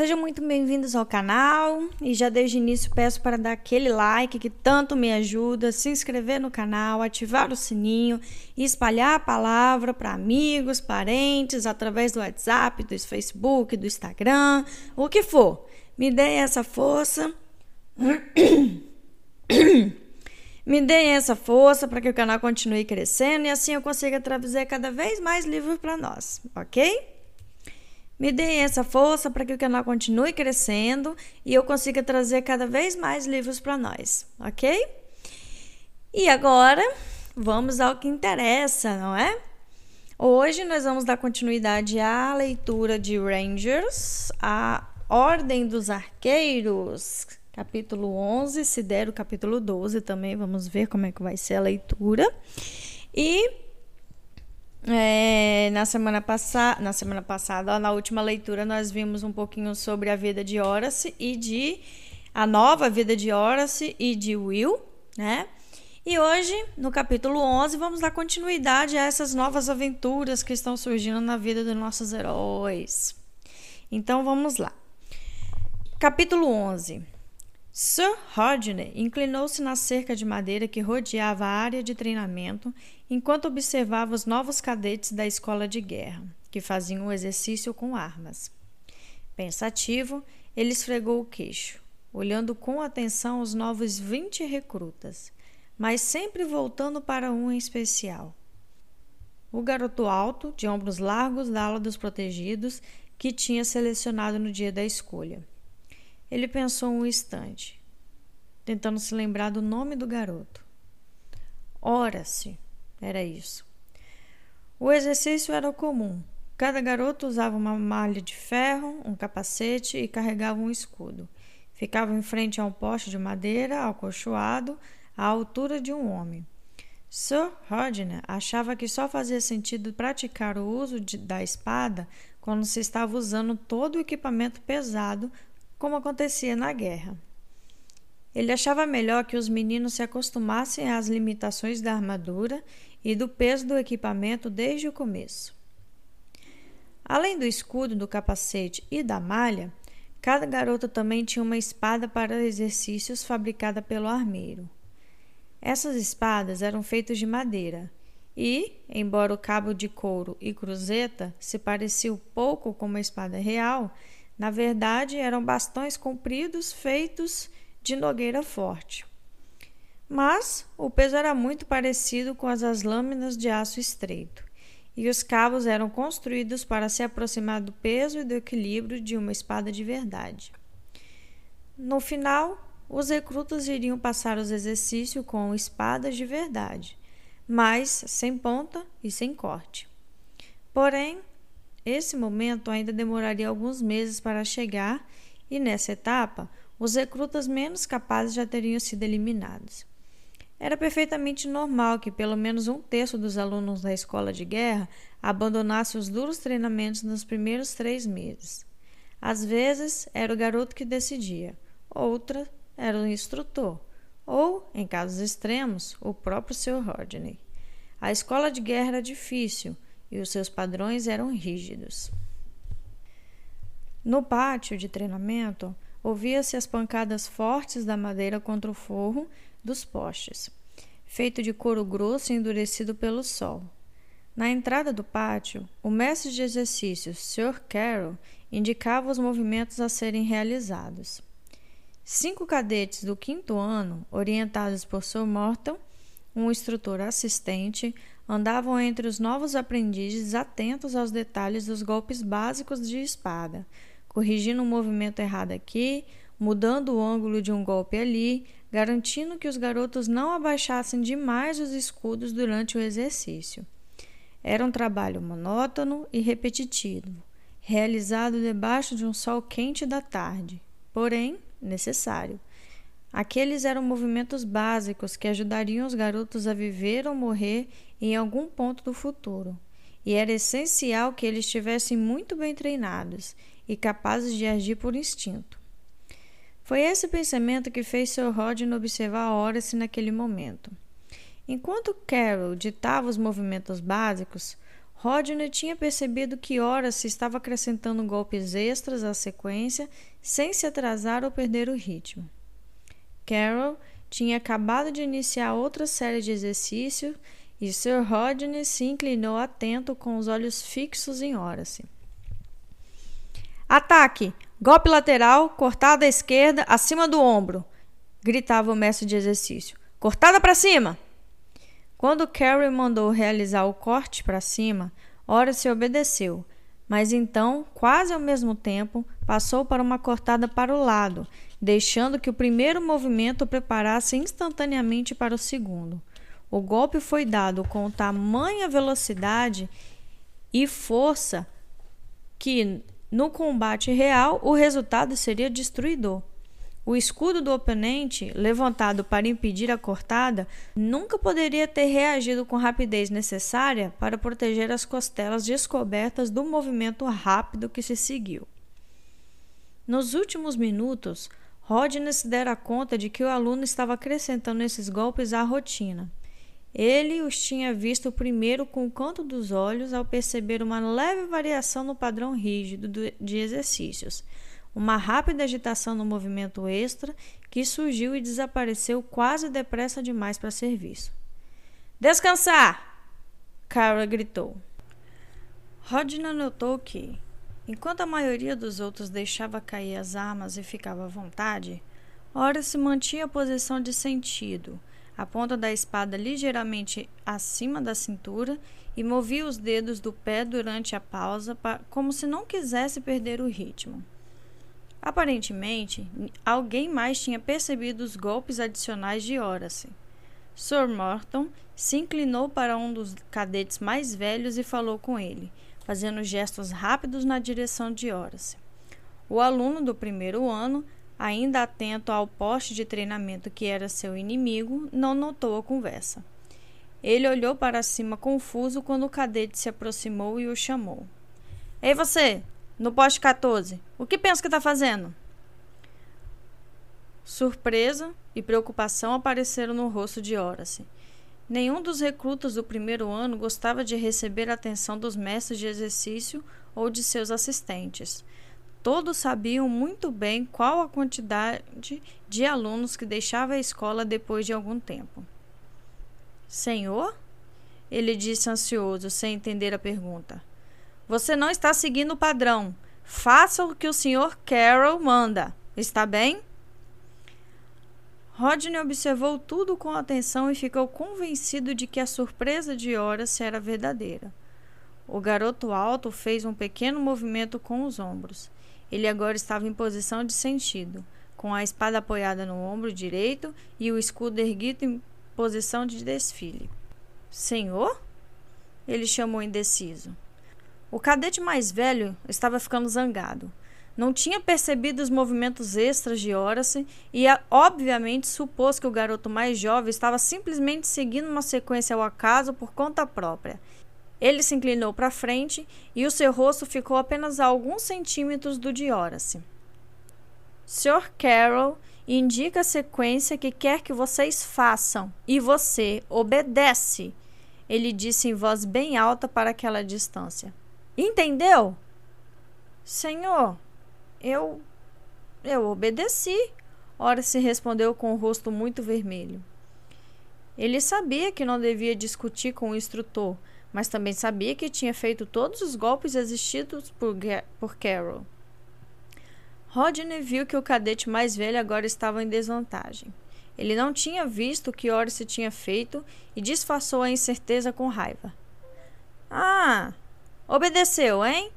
sejam muito bem-vindos ao canal e já desde o início peço para dar aquele like que tanto me ajuda, se inscrever no canal, ativar o sininho e espalhar a palavra para amigos, parentes, através do WhatsApp, do Facebook, do Instagram, o que for. Me dê essa força. Me deem essa força para que o canal continue crescendo e assim eu consiga trazer cada vez mais livros para nós, ok? Me deem essa força para que o canal continue crescendo e eu consiga trazer cada vez mais livros para nós, ok? E agora vamos ao que interessa, não é? Hoje nós vamos dar continuidade à leitura de Rangers, a Ordem dos Arqueiros, capítulo 11, se der o capítulo 12 também, vamos ver como é que vai ser a leitura. E é, na semana passada, na semana passada, na última leitura, nós vimos um pouquinho sobre a vida de Horace e de a nova vida de Horace e de Will, né? E hoje, no capítulo 11, vamos dar continuidade a essas novas aventuras que estão surgindo na vida dos nossos heróis. Então vamos lá. Capítulo 11. Sir Rodney inclinou-se na cerca de madeira que rodeava a área de treinamento enquanto observava os novos cadetes da escola de guerra, que faziam o exercício com armas. Pensativo, ele esfregou o queixo, olhando com atenção os novos vinte recrutas, mas sempre voltando para um em especial. O garoto alto, de ombros largos da ala dos protegidos, que tinha selecionado no dia da escolha. Ele pensou um instante, tentando se lembrar do nome do garoto. Ora-se, era isso. O exercício era comum. Cada garoto usava uma malha de ferro, um capacete e carregava um escudo. Ficava em frente a um poste de madeira, acolchoado, à altura de um homem. Sir Rodney achava que só fazia sentido praticar o uso de, da espada quando se estava usando todo o equipamento pesado como acontecia na guerra. Ele achava melhor que os meninos se acostumassem às limitações da armadura e do peso do equipamento desde o começo. Além do escudo, do capacete e da malha, cada garota também tinha uma espada para exercícios fabricada pelo armeiro. Essas espadas eram feitas de madeira e, embora o cabo de couro e cruzeta se pareciam pouco com uma espada real, na verdade, eram bastões compridos feitos de nogueira forte. Mas o peso era muito parecido com as das lâminas de aço estreito, e os cabos eram construídos para se aproximar do peso e do equilíbrio de uma espada de verdade. No final, os recrutas iriam passar os exercícios com espadas de verdade, mas sem ponta e sem corte. Porém, esse momento ainda demoraria alguns meses para chegar, e nessa etapa, os recrutas menos capazes já teriam sido eliminados. Era perfeitamente normal que pelo menos um terço dos alunos da escola de guerra abandonasse os duros treinamentos nos primeiros três meses. Às vezes era o garoto que decidia, outra era o instrutor, ou, em casos extremos, o próprio Sr. Rodney. A escola de guerra era difícil e os seus padrões eram rígidos. No pátio de treinamento, ouvia-se as pancadas fortes da madeira contra o forro dos postes, feito de couro grosso e endurecido pelo sol. Na entrada do pátio, o mestre de exercícios, Sr. Carroll, indicava os movimentos a serem realizados. Cinco cadetes do quinto ano, orientados por Sr. Morton, um instrutor assistente, andavam entre os novos aprendizes atentos aos detalhes dos golpes básicos de espada, corrigindo um movimento errado aqui, mudando o ângulo de um golpe ali, garantindo que os garotos não abaixassem demais os escudos durante o exercício. Era um trabalho monótono e repetitivo, realizado debaixo de um sol quente da tarde, porém necessário. Aqueles eram movimentos básicos que ajudariam os garotos a viver ou morrer em algum ponto do futuro, e era essencial que eles estivessem muito bem treinados e capazes de agir por instinto. Foi esse pensamento que fez Sir Rodney observar Horace naquele momento. Enquanto Carol ditava os movimentos básicos, Rodney tinha percebido que Horace estava acrescentando golpes extras à sequência sem se atrasar ou perder o ritmo. Carol tinha acabado de iniciar outra série de exercícios e Sir Rodney se inclinou atento com os olhos fixos em Horace. Ataque! Golpe lateral, cortada à esquerda, acima do ombro! gritava o mestre de exercício. Cortada para cima! Quando Carrie mandou realizar o corte para cima, Horace obedeceu, mas então, quase ao mesmo tempo, passou para uma cortada para o lado, deixando que o primeiro movimento preparasse instantaneamente para o segundo. O golpe foi dado com tamanha velocidade e força que, no combate real, o resultado seria destruidor. O escudo do oponente, levantado para impedir a cortada, nunca poderia ter reagido com rapidez necessária para proteger as costelas descobertas do movimento rápido que se seguiu. Nos últimos minutos, Rodney se dera conta de que o aluno estava acrescentando esses golpes à rotina. Ele os tinha visto primeiro com o canto dos olhos ao perceber uma leve variação no padrão rígido de exercícios uma rápida agitação no movimento extra que surgiu e desapareceu quase depressa demais para serviço. Descansar! Cara gritou. Rodney notou que, enquanto a maioria dos outros deixava cair as armas e ficava à vontade, Ora se mantinha a posição de sentido, a ponta da espada ligeiramente acima da cintura e movia os dedos do pé durante a pausa, como se não quisesse perder o ritmo. Aparentemente, alguém mais tinha percebido os golpes adicionais de Horace. Sir Morton se inclinou para um dos cadetes mais velhos e falou com ele, fazendo gestos rápidos na direção de Horace. O aluno do primeiro ano, ainda atento ao poste de treinamento que era seu inimigo, não notou a conversa. Ele olhou para cima confuso quando o cadete se aproximou e o chamou. Ei, você! no poste 14. O que pensa que está fazendo? Surpresa e preocupação apareceram no rosto de Horace. Nenhum dos recrutas do primeiro ano gostava de receber a atenção dos mestres de exercício ou de seus assistentes. Todos sabiam muito bem qual a quantidade de alunos que deixava a escola depois de algum tempo. Senhor? Ele disse ansioso, sem entender a pergunta. Você não está seguindo o padrão. Faça o que o Sr. Carroll manda. Está bem? Rodney observou tudo com atenção e ficou convencido de que a surpresa de Horace era verdadeira. O garoto alto fez um pequeno movimento com os ombros. Ele agora estava em posição de sentido, com a espada apoiada no ombro direito e o escudo erguido em posição de desfile. Senhor? Ele chamou indeciso. O cadete mais velho estava ficando zangado. Não tinha percebido os movimentos extras de Horace e, obviamente, supôs que o garoto mais jovem estava simplesmente seguindo uma sequência ao acaso por conta própria. Ele se inclinou para frente e o seu rosto ficou apenas a alguns centímetros do de Horace. Sr. Carroll indica a sequência que quer que vocês façam e você obedece, ele disse em voz bem alta para aquela distância. Entendeu? Senhor, eu. Eu obedeci. Ora se respondeu com o rosto muito vermelho. Ele sabia que não devia discutir com o instrutor, mas também sabia que tinha feito todos os golpes existidos por, por Carol. Rodney viu que o cadete mais velho agora estava em desvantagem. Ele não tinha visto o que Orsi tinha feito e disfarçou a incerteza com raiva. Ah, Obedeceu, hein?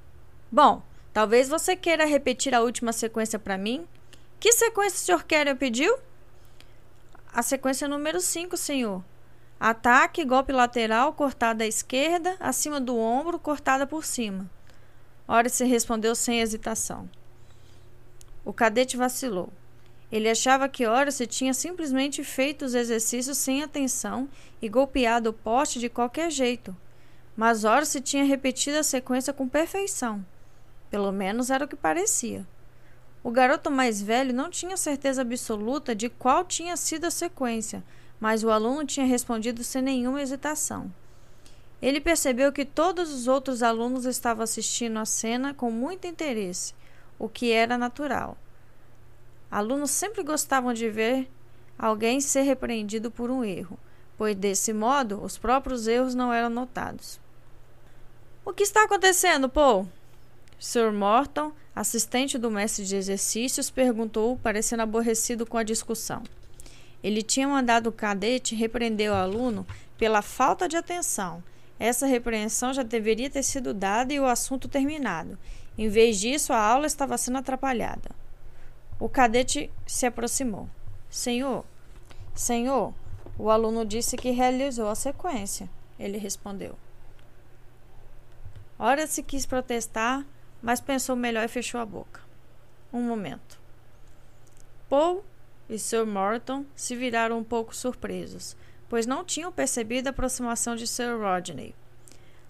Bom, talvez você queira repetir a última sequência para mim. Que sequência o senhor quer? pediu? A sequência número 5, senhor. Ataque, golpe lateral, cortada à esquerda, acima do ombro, cortada por cima. Horace respondeu sem hesitação. O cadete vacilou. Ele achava que Horace tinha simplesmente feito os exercícios sem atenção e golpeado o poste de qualquer jeito. Mas Horace tinha repetido a sequência com perfeição. Pelo menos era o que parecia. O garoto mais velho não tinha certeza absoluta de qual tinha sido a sequência, mas o aluno tinha respondido sem nenhuma hesitação. Ele percebeu que todos os outros alunos estavam assistindo a cena com muito interesse, o que era natural. Alunos sempre gostavam de ver alguém ser repreendido por um erro, pois desse modo os próprios erros não eram notados. O que está acontecendo, Paul? Sir Morton, assistente do mestre de exercícios, perguntou, parecendo aborrecido com a discussão. Ele tinha mandado o cadete repreender o aluno pela falta de atenção. Essa repreensão já deveria ter sido dada e o assunto terminado. Em vez disso, a aula estava sendo atrapalhada. O cadete se aproximou. Senhor, senhor, o aluno disse que realizou a sequência. Ele respondeu. Ora se quis protestar, mas pensou melhor e fechou a boca. Um momento. Paul e Sir Morton se viraram um pouco surpresos, pois não tinham percebido a aproximação de Sir Rodney.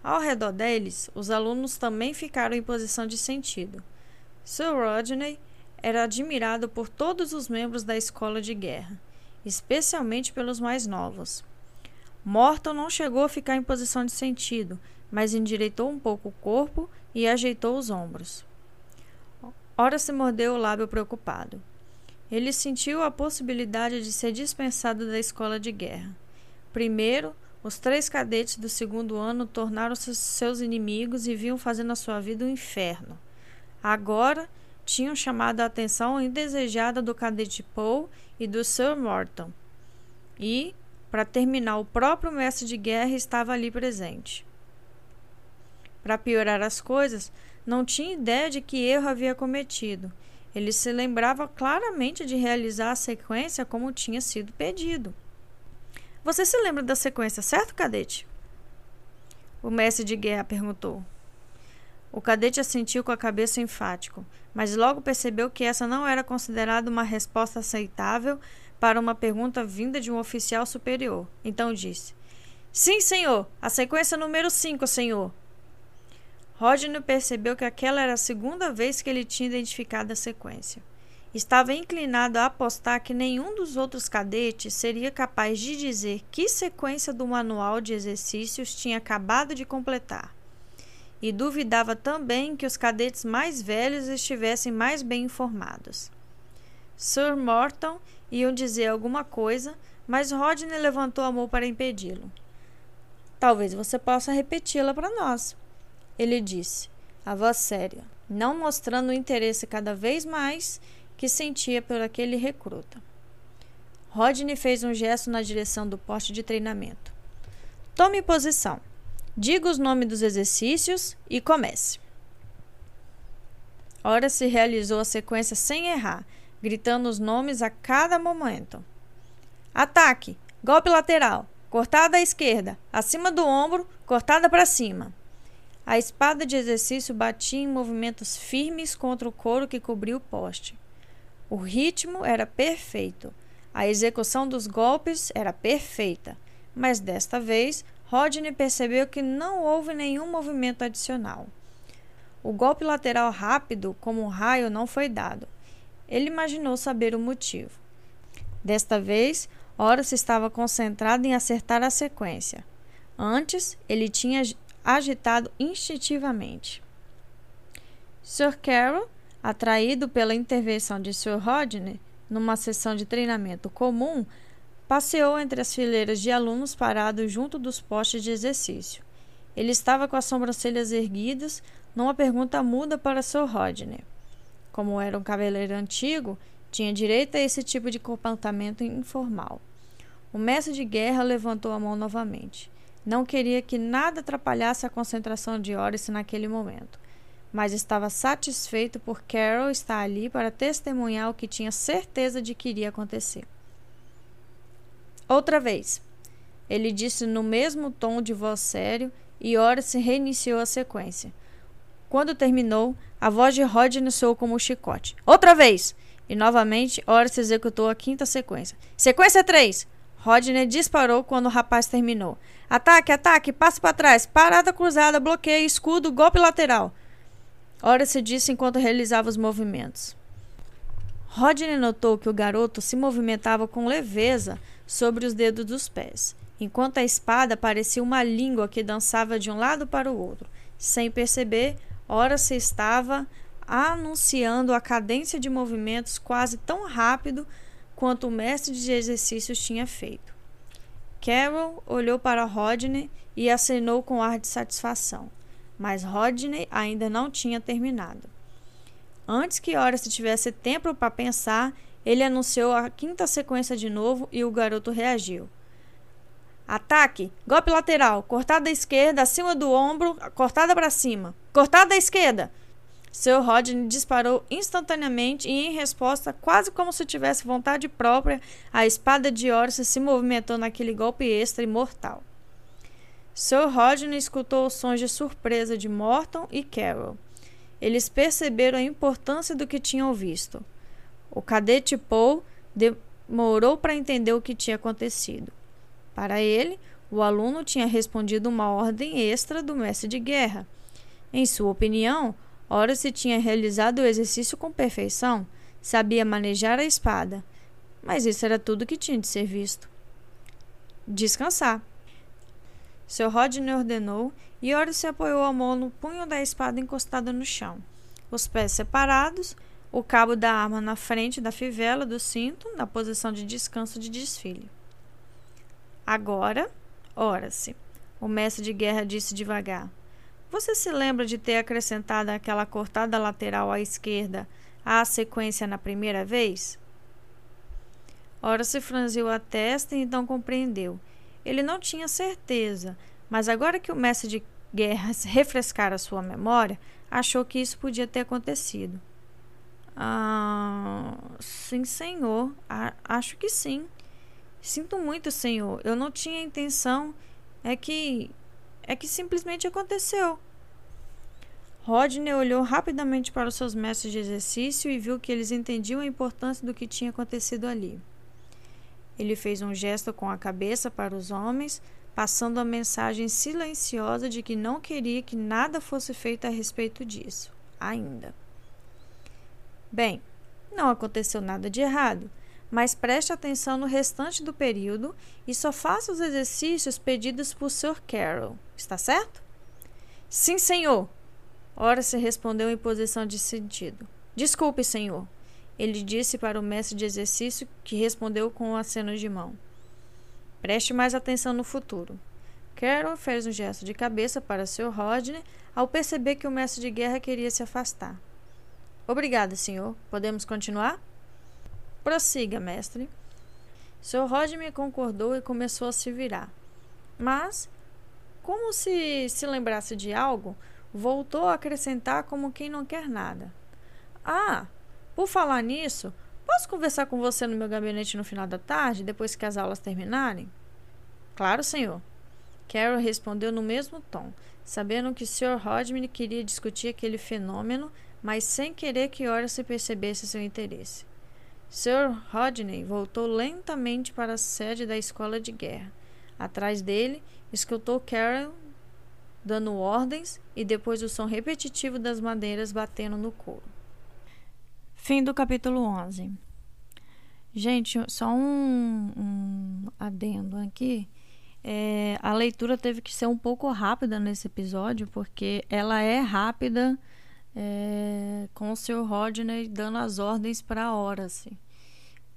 Ao redor deles, os alunos também ficaram em posição de sentido. Sir Rodney era admirado por todos os membros da escola de guerra, especialmente pelos mais novos. Morton não chegou a ficar em posição de sentido, mas endireitou um pouco o corpo e ajeitou os ombros. Ora se mordeu o lábio preocupado. Ele sentiu a possibilidade de ser dispensado da escola de guerra. Primeiro, os três cadetes do segundo ano tornaram-se seus inimigos e vinham fazendo a sua vida um inferno. Agora, tinham chamado a atenção indesejada do cadete Paul e do Sir Morton. E, para terminar, o próprio mestre de guerra estava ali presente. Para piorar as coisas, não tinha ideia de que erro havia cometido. Ele se lembrava claramente de realizar a sequência como tinha sido pedido. Você se lembra da sequência, certo, cadete? O mestre de guerra perguntou. O cadete assentiu com a cabeça enfático, mas logo percebeu que essa não era considerada uma resposta aceitável para uma pergunta vinda de um oficial superior. Então disse: Sim, senhor. A sequência número 5, senhor. Rodney percebeu que aquela era a segunda vez que ele tinha identificado a sequência. Estava inclinado a apostar que nenhum dos outros cadetes seria capaz de dizer que sequência do manual de exercícios tinha acabado de completar e duvidava também que os cadetes mais velhos estivessem mais bem informados. Sir Morton iam dizer alguma coisa, mas Rodney levantou a mão para impedi-lo. Talvez você possa repeti-la para nós, ele disse, a voz séria, não mostrando o interesse cada vez mais que sentia por aquele recruta. Rodney fez um gesto na direção do poste de treinamento. Tome posição. Diga os nomes dos exercícios e comece. Ora se realizou a sequência sem errar, gritando os nomes a cada momento. Ataque, golpe lateral, cortada à esquerda, acima do ombro, cortada para cima. A espada de exercício batia em movimentos firmes contra o couro que cobria o poste. O ritmo era perfeito. A execução dos golpes era perfeita, mas desta vez Rodney percebeu que não houve nenhum movimento adicional. O golpe lateral rápido, como um raio, não foi dado. Ele imaginou saber o motivo. Desta vez, Horus estava concentrado em acertar a sequência. Antes, ele tinha agitado instintivamente. Sir Carroll, atraído pela intervenção de Sir Rodney numa sessão de treinamento comum, Passeou entre as fileiras de alunos parados junto dos postes de exercício. Ele estava com as sobrancelhas erguidas, numa pergunta muda para Sir Rodney. Como era um cavaleiro antigo, tinha direito a esse tipo de comportamento informal. O mestre de guerra levantou a mão novamente. Não queria que nada atrapalhasse a concentração de Oris naquele momento, mas estava satisfeito por Carol estar ali para testemunhar o que tinha certeza de que iria acontecer. Outra vez. Ele disse no mesmo tom de voz sério e Horace reiniciou a sequência. Quando terminou, a voz de Rodney soou como um chicote. Outra vez! E novamente, Horace executou a quinta sequência. Sequência 3! Rodney disparou quando o rapaz terminou. Ataque, ataque, passe para trás, parada cruzada, bloqueio, escudo, golpe lateral. Horace disse enquanto realizava os movimentos. Rodney notou que o garoto se movimentava com leveza sobre os dedos dos pés, enquanto a espada parecia uma língua que dançava de um lado para o outro. Sem perceber, ora se estava anunciando a cadência de movimentos quase tão rápido quanto o mestre de exercícios tinha feito. Carol olhou para Rodney e acenou com ar de satisfação, mas Rodney ainda não tinha terminado. Antes que Horace tivesse tempo para pensar, ele anunciou a quinta sequência de novo e o garoto reagiu. Ataque, golpe lateral, cortada à esquerda, acima do ombro, cortada para cima. Cortada à esquerda. Seu Rodney disparou instantaneamente e, em resposta, quase como se tivesse vontade própria, a espada de Horace se movimentou naquele golpe extra e mortal. Sir Rodney escutou os sons de surpresa de Morton e Carol. Eles perceberam a importância do que tinham visto. O cadete Paul demorou para entender o que tinha acontecido. Para ele, o aluno tinha respondido uma ordem extra do mestre de guerra. Em sua opinião, Horace tinha realizado o exercício com perfeição, sabia manejar a espada. Mas isso era tudo que tinha de ser visto. Descansar. Seu Rodney ordenou e Horace apoiou a mão no punho da espada encostada no chão. Os pés separados, o cabo da arma na frente da fivela do cinto, na posição de descanso de desfile. Agora, ora-se, o mestre de guerra disse devagar. Você se lembra de ter acrescentado aquela cortada lateral à esquerda à sequência na primeira vez? Ora se franziu a testa e então compreendeu. Ele não tinha certeza, mas agora que o mestre de guerra refrescara sua memória, achou que isso podia ter acontecido. Ah, sim, senhor. A acho que sim. Sinto muito, senhor. Eu não tinha intenção. É que. É que simplesmente aconteceu. Rodney olhou rapidamente para os seus mestres de exercício e viu que eles entendiam a importância do que tinha acontecido ali. Ele fez um gesto com a cabeça para os homens, passando a mensagem silenciosa de que não queria que nada fosse feito a respeito disso, ainda. Bem, não aconteceu nada de errado, mas preste atenção no restante do período e só faça os exercícios pedidos por Sr. Carroll, está certo? Sim, senhor. Ora se respondeu em posição de sentido. Desculpe, senhor. Ele disse para o mestre de exercício, que respondeu com um aceno de mão. Preste mais atenção no futuro. Carol fez um gesto de cabeça para Sr. Rodney ao perceber que o mestre de guerra queria se afastar. Obrigada, senhor. Podemos continuar? Prossiga, mestre. Sr. Rodney concordou e começou a se virar. Mas, como se se lembrasse de algo, voltou a acrescentar como quem não quer nada. Ah, por falar nisso, Posso conversar com você no meu gabinete no final da tarde, depois que as aulas terminarem? Claro, senhor. Carol respondeu no mesmo tom, sabendo que Sr. Rodman queria discutir aquele fenômeno, mas sem querer que se percebesse seu interesse. Sr. Rodney voltou lentamente para a sede da escola de guerra. Atrás dele, escutou Carol dando ordens e depois o som repetitivo das madeiras batendo no couro. Fim do capítulo 11. Gente, só um, um adendo aqui. É, a leitura teve que ser um pouco rápida nesse episódio, porque ela é rápida é, com o Sr. Rodney dando as ordens para a Horace.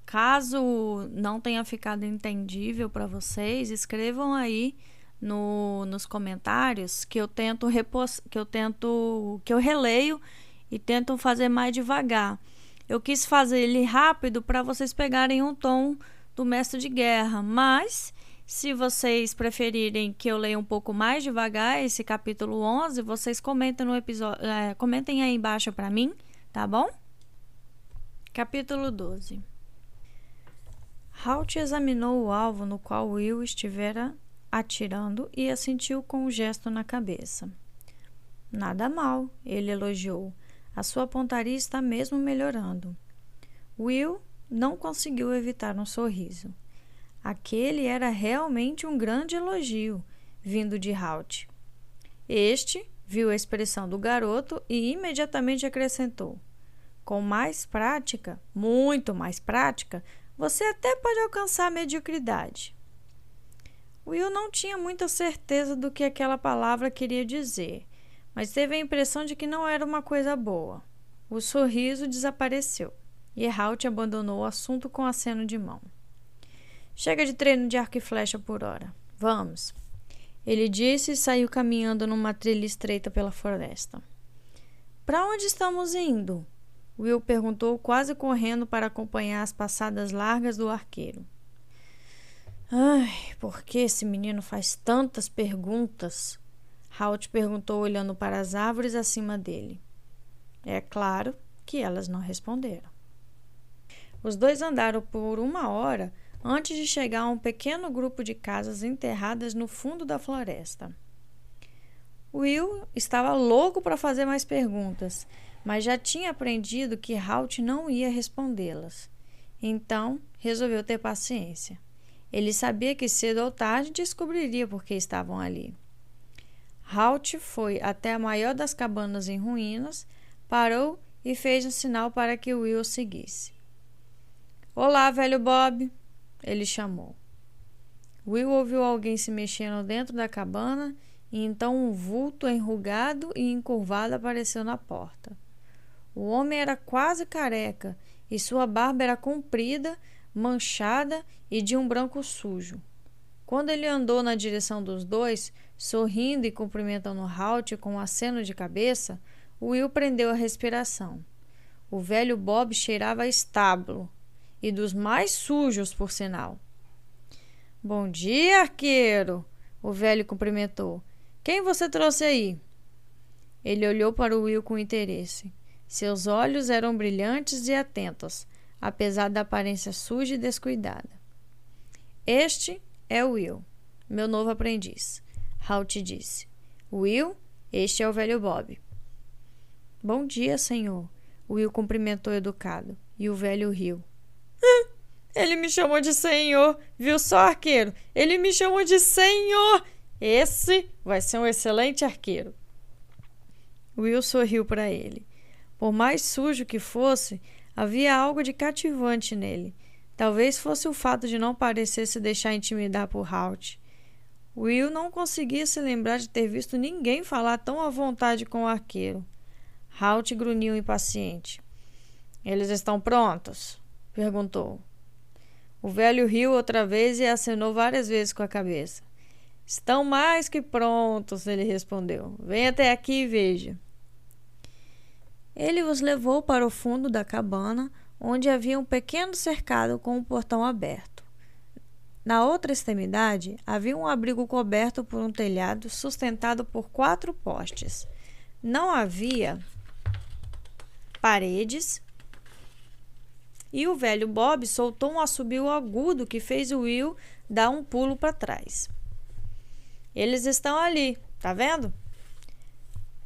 Caso não tenha ficado entendível para vocês, escrevam aí no, nos comentários que eu tento repos, que eu tento que eu releio e tento fazer mais devagar. Eu quis fazer ele rápido para vocês pegarem um tom do mestre de guerra, mas se vocês preferirem que eu leia um pouco mais devagar esse capítulo 11, vocês comentem no episódio, é, comentem aí embaixo para mim, tá bom? Capítulo 12. Halt examinou o alvo no qual Will estivera atirando e assentiu com um gesto na cabeça. Nada mal, ele elogiou. A sua pontaria está mesmo melhorando. Will não conseguiu evitar um sorriso. Aquele era realmente um grande elogio, vindo de Halt. Este viu a expressão do garoto e imediatamente acrescentou: Com mais prática, muito mais prática, você até pode alcançar a mediocridade. Will não tinha muita certeza do que aquela palavra queria dizer, mas teve a impressão de que não era uma coisa boa. O sorriso desapareceu e Halt abandonou o assunto com aceno de mão. Chega de treino de arco e flecha por hora. Vamos. Ele disse e saiu caminhando numa trilha estreita pela floresta. Para onde estamos indo? Will perguntou, quase correndo para acompanhar as passadas largas do arqueiro. Ai, por que esse menino faz tantas perguntas? Halt perguntou, olhando para as árvores acima dele. É claro que elas não responderam. Os dois andaram por uma hora antes de chegar a um pequeno grupo de casas enterradas no fundo da floresta. Will estava louco para fazer mais perguntas, mas já tinha aprendido que Halt não ia respondê-las. Então, resolveu ter paciência. Ele sabia que cedo ou tarde descobriria por que estavam ali. Halt foi até a maior das cabanas em ruínas, parou e fez um sinal para que Will seguisse. Olá, velho Bob, ele chamou. Will ouviu alguém se mexendo dentro da cabana e então um vulto enrugado e encurvado apareceu na porta. O homem era quase careca e sua barba era comprida, manchada e de um branco sujo. Quando ele andou na direção dos dois, sorrindo e cumprimentando Halt com um aceno de cabeça, Will prendeu a respiração. O velho Bob cheirava a estábulo, e dos mais sujos, por sinal. Bom dia, arqueiro! O velho cumprimentou. Quem você trouxe aí? Ele olhou para o Will com interesse. Seus olhos eram brilhantes e atentos, apesar da aparência suja e descuidada. Este é Will, meu novo aprendiz, Halt disse. Will, este é o velho Bob. Bom dia, senhor. Will cumprimentou educado, e o velho riu. Ele me chamou de senhor, viu só, arqueiro? Ele me chamou de senhor! Esse vai ser um excelente arqueiro. Will sorriu para ele. Por mais sujo que fosse, havia algo de cativante nele. Talvez fosse o fato de não parecer se deixar intimidar por Halt. Will não conseguia se lembrar de ter visto ninguém falar tão à vontade com o arqueiro. Halt grunhiu impaciente. Eles estão prontos? perguntou. O velho riu outra vez e acenou várias vezes com a cabeça. Estão mais que prontos, ele respondeu. Venha até aqui e veja. Ele os levou para o fundo da cabana, onde havia um pequeno cercado com um portão aberto. Na outra extremidade havia um abrigo coberto por um telhado sustentado por quatro postes. Não havia paredes e o velho Bob soltou um assobio agudo que fez o Will dar um pulo para trás. Eles estão ali, tá vendo?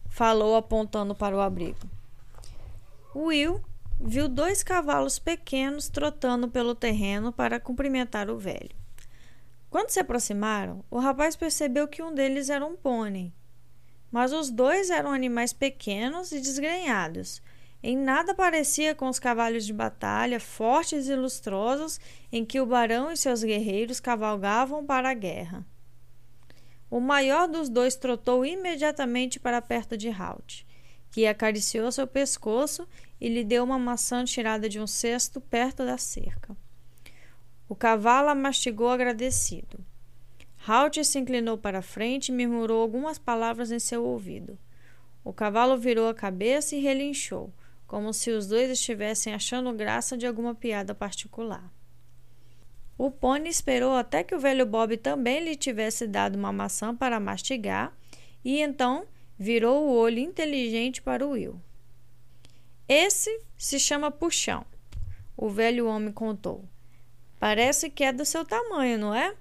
Falou apontando para o abrigo. Will viu dois cavalos pequenos trotando pelo terreno para cumprimentar o velho. Quando se aproximaram, o rapaz percebeu que um deles era um pônei. Mas os dois eram animais pequenos e desgrenhados. Em nada parecia com os cavalos de batalha fortes e lustrosos em que o barão e seus guerreiros cavalgavam para a guerra. O maior dos dois trotou imediatamente para perto de Halt, que acariciou seu pescoço e lhe deu uma maçã tirada de um cesto perto da cerca. O cavalo a mastigou agradecido. Halt se inclinou para frente e murmurou algumas palavras em seu ouvido. O cavalo virou a cabeça e relinchou, como se os dois estivessem achando graça de alguma piada particular. O pônei esperou até que o velho Bob também lhe tivesse dado uma maçã para mastigar e então virou o olho inteligente para o Will. Esse se chama Puxão, o velho homem contou. Parece que é do seu tamanho, não é?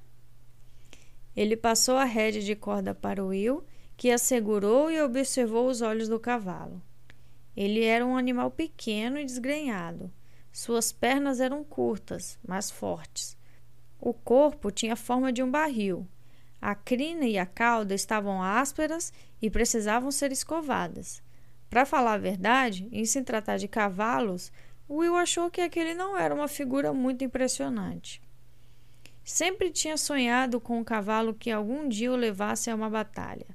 Ele passou a rédea de corda para o Will, que a segurou e observou os olhos do cavalo. Ele era um animal pequeno e desgrenhado. Suas pernas eram curtas, mas fortes. O corpo tinha a forma de um barril. A crina e a cauda estavam ásperas e precisavam ser escovadas. Para falar a verdade, em se tratar de cavalos, Will achou que aquele não era uma figura muito impressionante. Sempre tinha sonhado com um cavalo que algum dia o levasse a uma batalha.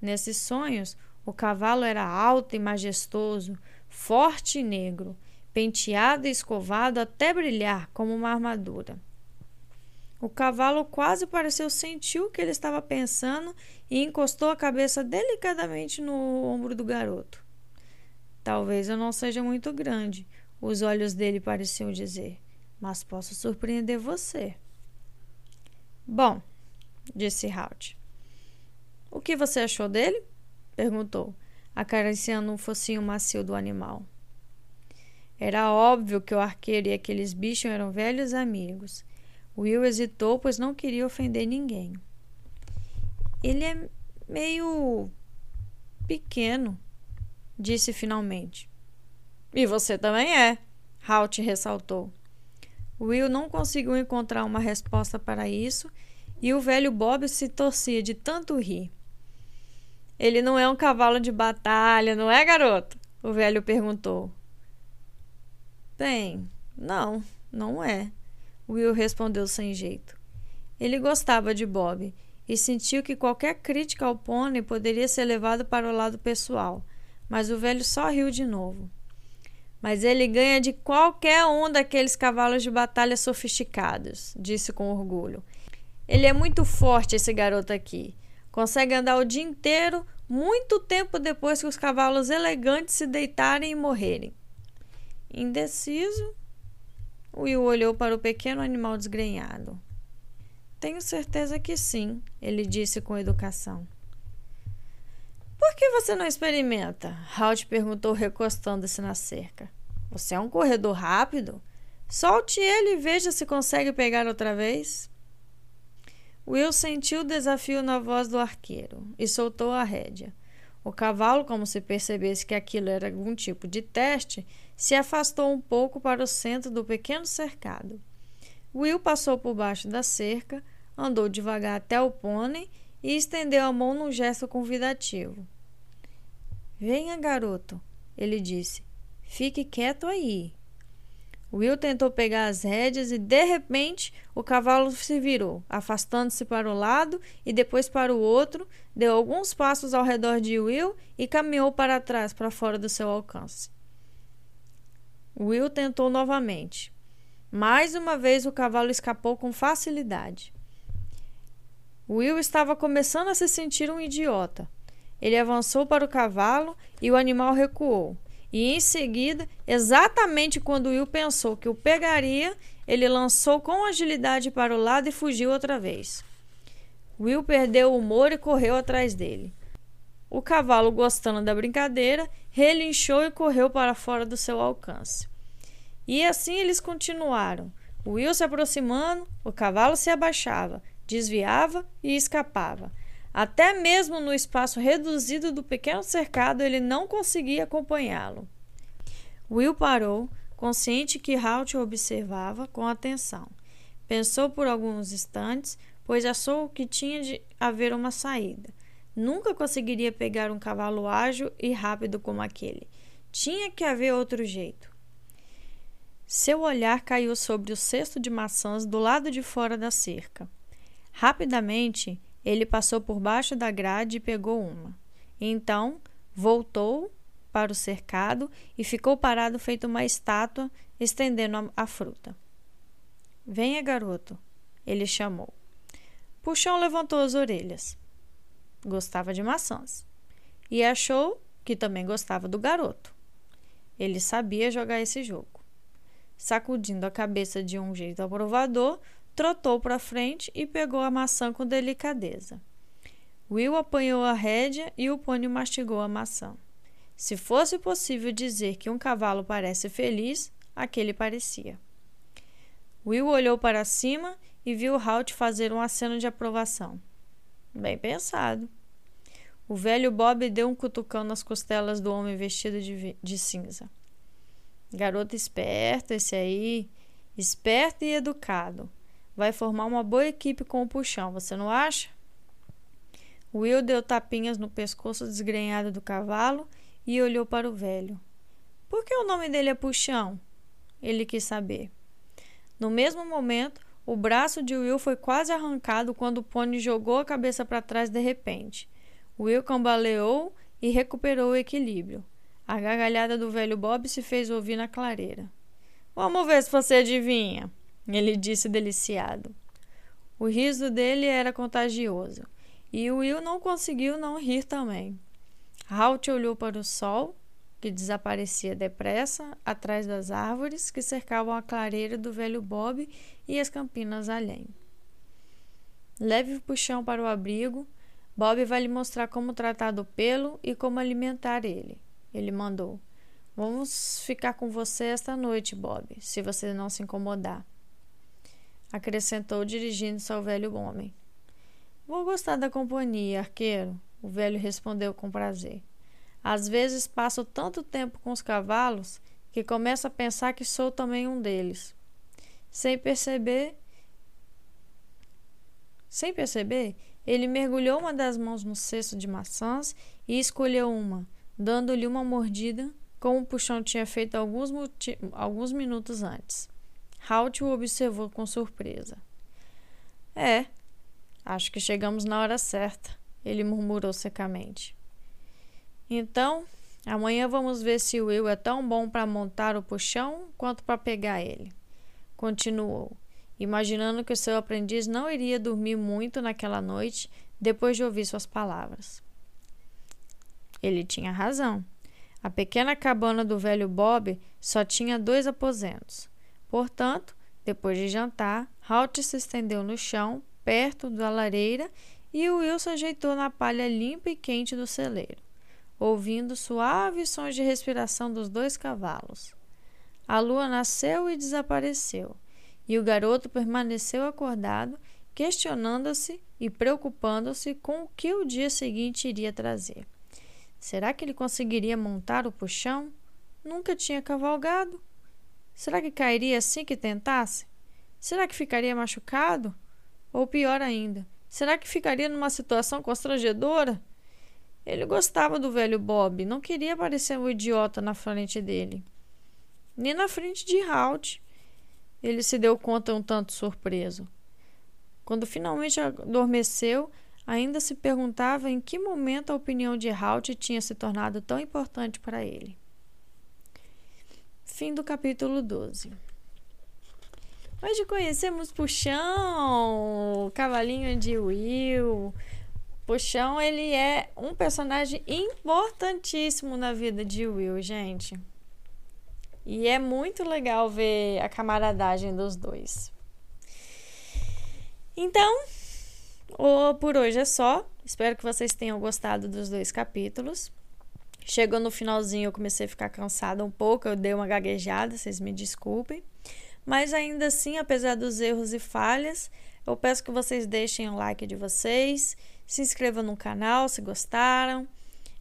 Nesses sonhos, o cavalo era alto e majestoso, forte e negro, penteado e escovado até brilhar como uma armadura. O cavalo quase pareceu sentir o que ele estava pensando e encostou a cabeça delicadamente no ombro do garoto. Talvez eu não seja muito grande, os olhos dele pareciam dizer, mas posso surpreender você. Bom, disse Halt. O que você achou dele? perguntou, acariciando um focinho macio do animal. Era óbvio que o arqueiro e aqueles bichos eram velhos amigos Will hesitou, pois não queria ofender ninguém. Ele é meio pequeno, disse finalmente. E você também é, Halt ressaltou. Will não conseguiu encontrar uma resposta para isso e o velho Bob se torcia de tanto rir. Ele não é um cavalo de batalha, não é, garoto? O velho perguntou. Bem, não, não é, Will respondeu sem jeito. Ele gostava de Bob e sentiu que qualquer crítica ao pônei poderia ser levado para o lado pessoal, mas o velho só riu de novo. Mas ele ganha de qualquer um daqueles cavalos de batalha sofisticados, disse com orgulho. Ele é muito forte, esse garoto aqui. Consegue andar o dia inteiro, muito tempo depois que os cavalos elegantes se deitarem e morrerem. Indeciso, Will olhou para o pequeno animal desgrenhado. Tenho certeza que sim, ele disse com educação. Por que você não experimenta? Halt perguntou, recostando-se na cerca. Você é um corredor rápido? Solte ele e veja se consegue pegar outra vez. Will sentiu o desafio na voz do arqueiro e soltou a rédea. O cavalo, como se percebesse que aquilo era algum tipo de teste, se afastou um pouco para o centro do pequeno cercado. Will passou por baixo da cerca, andou devagar até o pônei e estendeu a mão num gesto convidativo. Venha, garoto, ele disse. Fique quieto aí. Will tentou pegar as rédeas e, de repente, o cavalo se virou, afastando-se para o lado e depois para o outro, deu alguns passos ao redor de Will e caminhou para trás, para fora do seu alcance. Will tentou novamente. Mais uma vez o cavalo escapou com facilidade. Will estava começando a se sentir um idiota. Ele avançou para o cavalo e o animal recuou. E em seguida, exatamente quando Will pensou que o pegaria, ele lançou com agilidade para o lado e fugiu outra vez. Will perdeu o humor e correu atrás dele. O cavalo, gostando da brincadeira, relinchou e correu para fora do seu alcance. E assim eles continuaram. Will se aproximando, o cavalo se abaixava, desviava e escapava. Até mesmo no espaço reduzido do pequeno cercado, ele não conseguia acompanhá-lo. Will parou, consciente que Halt o observava com atenção. Pensou por alguns instantes, pois achou que tinha de haver uma saída. Nunca conseguiria pegar um cavalo ágil e rápido como aquele. Tinha que haver outro jeito. Seu olhar caiu sobre o cesto de maçãs do lado de fora da cerca. Rapidamente, ele passou por baixo da grade e pegou uma. Então, voltou para o cercado e ficou parado feito uma estátua, estendendo a, a fruta. Venha, garoto, ele chamou. Puxão levantou as orelhas. Gostava de maçãs. E achou que também gostava do garoto. Ele sabia jogar esse jogo. Sacudindo a cabeça de um jeito aprovador, trotou para frente e pegou a maçã com delicadeza. Will apanhou a rédea e o pônei mastigou a maçã. Se fosse possível dizer que um cavalo parece feliz, aquele parecia. Will olhou para cima e viu Halt fazer um aceno de aprovação. Bem pensado. O velho Bob deu um cutucão nas costelas do homem vestido de, de cinza. Garoto esperto esse aí, esperto e educado vai formar uma boa equipe com o puxão, você não acha? Will deu tapinhas no pescoço desgrenhado do cavalo e olhou para o velho. Por que o nome dele é Puxão? Ele quis saber. No mesmo momento, o braço de Will foi quase arrancado quando o pônei jogou a cabeça para trás de repente. Will cambaleou e recuperou o equilíbrio. A gargalhada do velho Bob se fez ouvir na clareira. Vamos ver se você adivinha, ele disse deliciado. O riso dele era contagioso e Will não conseguiu não rir também. Halt olhou para o sol, que desaparecia depressa atrás das árvores que cercavam a clareira do velho Bob e as campinas além. Leve o puxão para o abrigo. Bob vai lhe mostrar como tratar do pelo e como alimentar ele. Ele mandou. Vamos ficar com você esta noite, Bob, se você não se incomodar. Acrescentou, dirigindo-se ao velho homem. Vou gostar da companhia, arqueiro, o velho respondeu com prazer. Às vezes passo tanto tempo com os cavalos que começo a pensar que sou também um deles. Sem perceber, sem perceber, ele mergulhou uma das mãos no cesto de maçãs e escolheu uma, dando-lhe uma mordida como o puxão tinha feito alguns, alguns minutos antes. Halt o observou com surpresa. É, acho que chegamos na hora certa, ele murmurou secamente. Então, amanhã vamos ver se o Will é tão bom para montar o puxão quanto para pegar ele. Continuou, imaginando que o seu aprendiz não iria dormir muito naquela noite depois de ouvir suas palavras. Ele tinha razão. A pequena cabana do velho Bob só tinha dois aposentos. Portanto, depois de jantar, Halt se estendeu no chão, perto da lareira, e Will se ajeitou na palha limpa e quente do celeiro, ouvindo suaves sons de respiração dos dois cavalos. A lua nasceu e desapareceu, e o garoto permaneceu acordado, questionando-se e preocupando-se com o que o dia seguinte iria trazer. Será que ele conseguiria montar o puxão? Nunca tinha cavalgado. Será que cairia assim que tentasse? Será que ficaria machucado? Ou pior ainda, será que ficaria numa situação constrangedora? Ele gostava do velho Bob, não queria parecer um idiota na frente dele. Nem na frente de Halt. Ele se deu conta um tanto surpreso. Quando finalmente adormeceu, ainda se perguntava em que momento a opinião de Halt tinha se tornado tão importante para ele. Fim do capítulo 12. Hoje conhecemos Puxão, cavalinho de Will. Puxão, ele é um personagem importantíssimo na vida de Will, gente. E é muito legal ver a camaradagem dos dois. Então, por hoje é só. Espero que vocês tenham gostado dos dois capítulos. Chegou no finalzinho, eu comecei a ficar cansada um pouco, eu dei uma gaguejada, vocês me desculpem. Mas ainda assim, apesar dos erros e falhas, eu peço que vocês deixem o like de vocês, se inscrevam no canal se gostaram,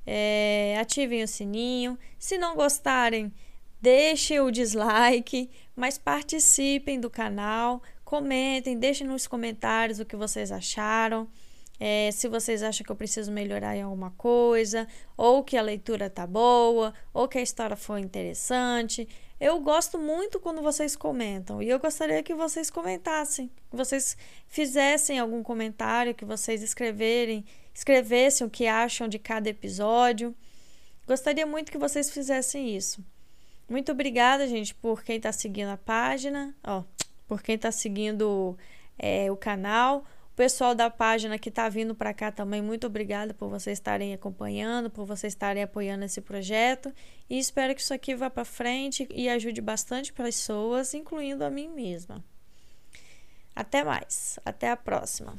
é, ativem o sininho. Se não gostarem, deixem o dislike, mas participem do canal, Comentem, deixem nos comentários o que vocês acharam. É, se vocês acham que eu preciso melhorar em alguma coisa, ou que a leitura tá boa, ou que a história foi interessante. Eu gosto muito quando vocês comentam e eu gostaria que vocês comentassem, que vocês fizessem algum comentário, que vocês escreverem, escrevessem o que acham de cada episódio. Gostaria muito que vocês fizessem isso. Muito obrigada, gente, por quem está seguindo a página. Ó, por quem está seguindo é, o canal. O pessoal da página que está vindo para cá também, muito obrigada por vocês estarem acompanhando, por vocês estarem apoiando esse projeto. E espero que isso aqui vá para frente e ajude bastante pessoas, incluindo a mim mesma. Até mais. Até a próxima.